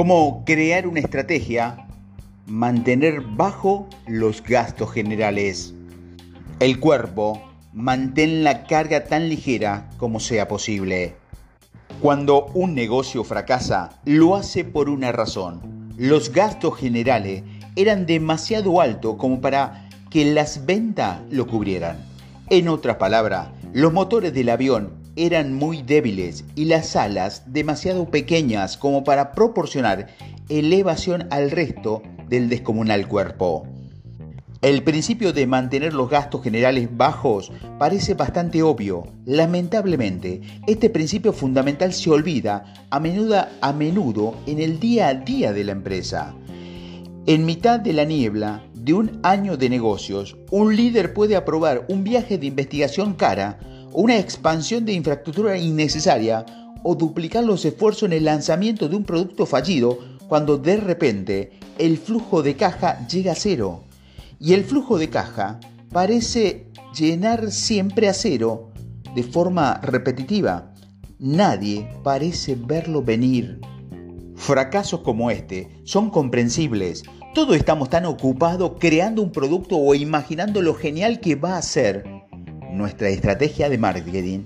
Cómo crear una estrategia, mantener bajo los gastos generales. El cuerpo, mantén la carga tan ligera como sea posible. Cuando un negocio fracasa, lo hace por una razón. Los gastos generales eran demasiado altos como para que las ventas lo cubrieran. En otras palabras, los motores del avión eran muy débiles y las alas demasiado pequeñas como para proporcionar elevación al resto del descomunal cuerpo. El principio de mantener los gastos generales bajos parece bastante obvio. Lamentablemente, este principio fundamental se olvida a menudo, a menudo en el día a día de la empresa. En mitad de la niebla de un año de negocios, un líder puede aprobar un viaje de investigación cara una expansión de infraestructura innecesaria o duplicar los esfuerzos en el lanzamiento de un producto fallido cuando de repente el flujo de caja llega a cero. Y el flujo de caja parece llenar siempre a cero de forma repetitiva. Nadie parece verlo venir. Fracasos como este son comprensibles. Todos estamos tan ocupados creando un producto o imaginando lo genial que va a ser nuestra estrategia de marketing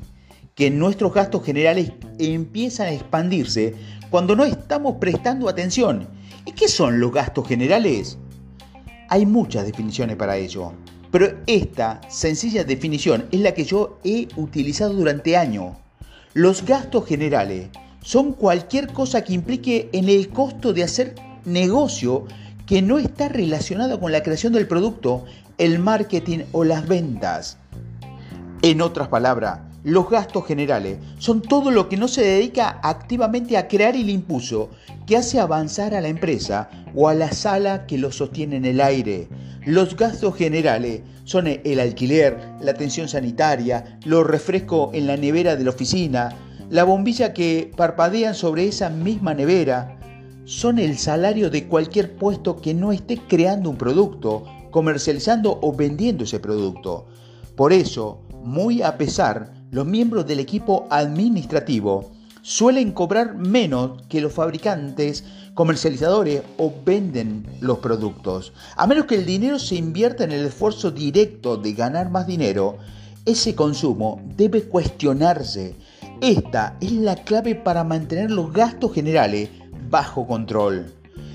que nuestros gastos generales empiezan a expandirse cuando no estamos prestando atención. ¿Y qué son los gastos generales? Hay muchas definiciones para ello, pero esta sencilla definición es la que yo he utilizado durante años. Los gastos generales son cualquier cosa que implique en el costo de hacer negocio que no está relacionado con la creación del producto, el marketing o las ventas. En otras palabras, los gastos generales son todo lo que no se dedica activamente a crear el impulso que hace avanzar a la empresa o a la sala que lo sostiene en el aire. Los gastos generales son el alquiler, la atención sanitaria, los refrescos en la nevera de la oficina, la bombilla que parpadean sobre esa misma nevera. Son el salario de cualquier puesto que no esté creando un producto, comercializando o vendiendo ese producto. Por eso, muy a pesar, los miembros del equipo administrativo suelen cobrar menos que los fabricantes, comercializadores o venden los productos. A menos que el dinero se invierta en el esfuerzo directo de ganar más dinero, ese consumo debe cuestionarse. Esta es la clave para mantener los gastos generales bajo control.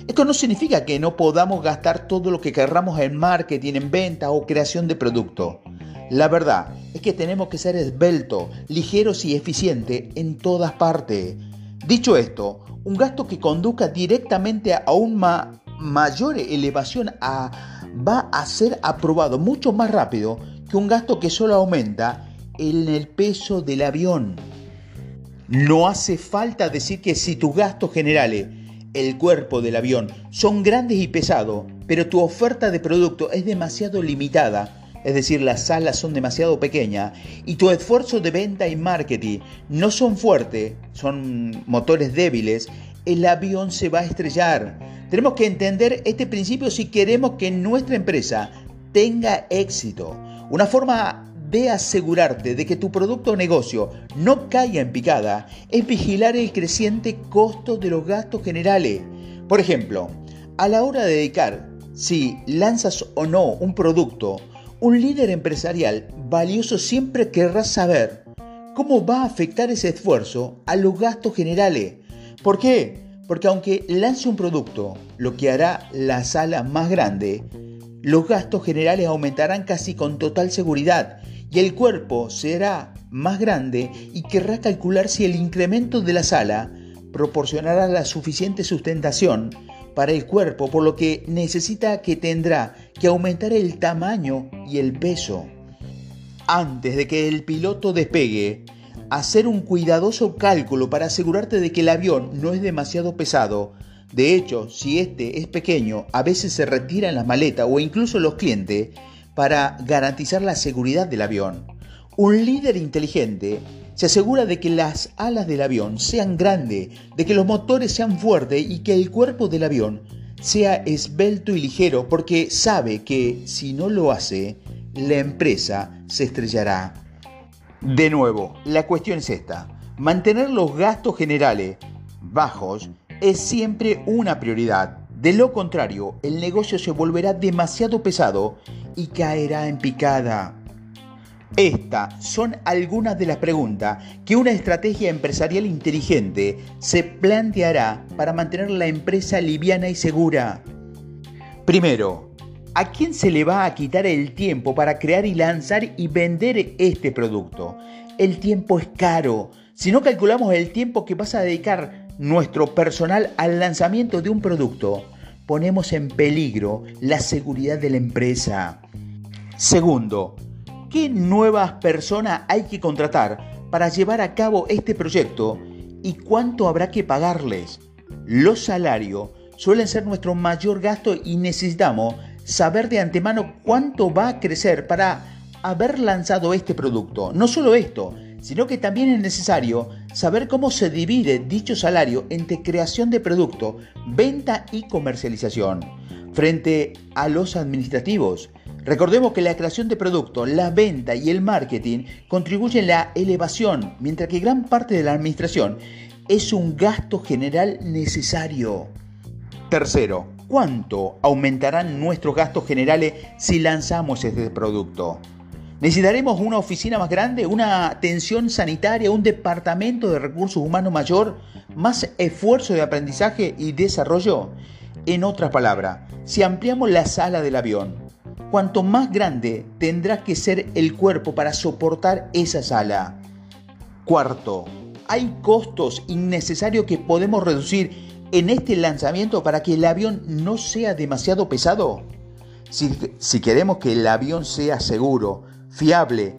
Esto no significa que no podamos gastar todo lo que querramos en marketing, en venta o creación de producto. La verdad es que tenemos que ser esbeltos, ligeros y eficientes en todas partes. Dicho esto, un gasto que conduzca directamente a una mayor elevación va a ser aprobado mucho más rápido que un gasto que solo aumenta en el peso del avión. No hace falta decir que si tus gastos generales, el cuerpo del avión, son grandes y pesados, pero tu oferta de producto es demasiado limitada, es decir, las salas son demasiado pequeñas y tu esfuerzo de venta y marketing no son fuertes, son motores débiles, el avión se va a estrellar. Tenemos que entender este principio si queremos que nuestra empresa tenga éxito. Una forma de asegurarte de que tu producto o negocio no caiga en picada es vigilar el creciente costo de los gastos generales. Por ejemplo, a la hora de dedicar si lanzas o no un producto un líder empresarial valioso siempre querrá saber cómo va a afectar ese esfuerzo a los gastos generales. ¿Por qué? Porque aunque lance un producto, lo que hará la sala más grande, los gastos generales aumentarán casi con total seguridad y el cuerpo será más grande y querrá calcular si el incremento de la sala proporcionará la suficiente sustentación para el cuerpo, por lo que necesita que tendrá que aumentar el tamaño y el peso. Antes de que el piloto despegue, hacer un cuidadoso cálculo para asegurarte de que el avión no es demasiado pesado. De hecho, si este es pequeño, a veces se retiran las maletas o incluso los clientes para garantizar la seguridad del avión. Un líder inteligente se asegura de que las alas del avión sean grandes, de que los motores sean fuertes y que el cuerpo del avión sea esbelto y ligero porque sabe que si no lo hace, la empresa se estrellará. De nuevo, la cuestión es esta. Mantener los gastos generales bajos es siempre una prioridad. De lo contrario, el negocio se volverá demasiado pesado y caerá en picada. Estas son algunas de las preguntas que una estrategia empresarial inteligente se planteará para mantener la empresa liviana y segura. Primero, ¿a quién se le va a quitar el tiempo para crear y lanzar y vender este producto? El tiempo es caro. Si no calculamos el tiempo que vas a dedicar nuestro personal al lanzamiento de un producto, ponemos en peligro la seguridad de la empresa. Segundo, ¿Qué nuevas personas hay que contratar para llevar a cabo este proyecto y cuánto habrá que pagarles? Los salarios suelen ser nuestro mayor gasto y necesitamos saber de antemano cuánto va a crecer para haber lanzado este producto. No solo esto, sino que también es necesario saber cómo se divide dicho salario entre creación de producto, venta y comercialización. Frente a los administrativos, Recordemos que la creación de productos, la venta y el marketing contribuyen a la elevación, mientras que gran parte de la administración es un gasto general necesario. Tercero, ¿cuánto aumentarán nuestros gastos generales si lanzamos este producto? ¿Necesitaremos una oficina más grande, una atención sanitaria, un departamento de recursos humanos mayor, más esfuerzo de aprendizaje y desarrollo? En otras palabras, si ampliamos la sala del avión, cuanto más grande tendrá que ser el cuerpo para soportar esa sala. Cuarto, hay costos innecesarios que podemos reducir en este lanzamiento para que el avión no sea demasiado pesado. Si, queremos que el avión sea seguro, fiable,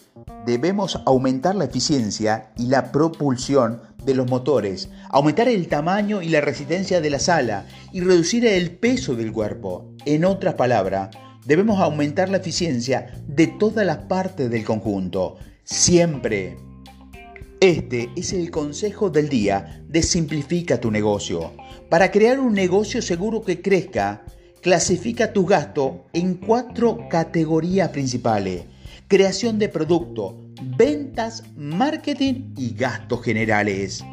debemos aumentar la eficiencia y la propulsión de los motores, aumentar el tamaño y la resistencia de la sala y reducir el peso del cuerpo. En otras palabras, debemos aumentar la eficiencia de todas las partes del conjunto, siempre. Este es el consejo del día de Simplifica tu negocio. Para crear un negocio seguro que crezca, clasifica tu gasto en cuatro categorías principales. Creación de producto, ventas, marketing y gastos generales.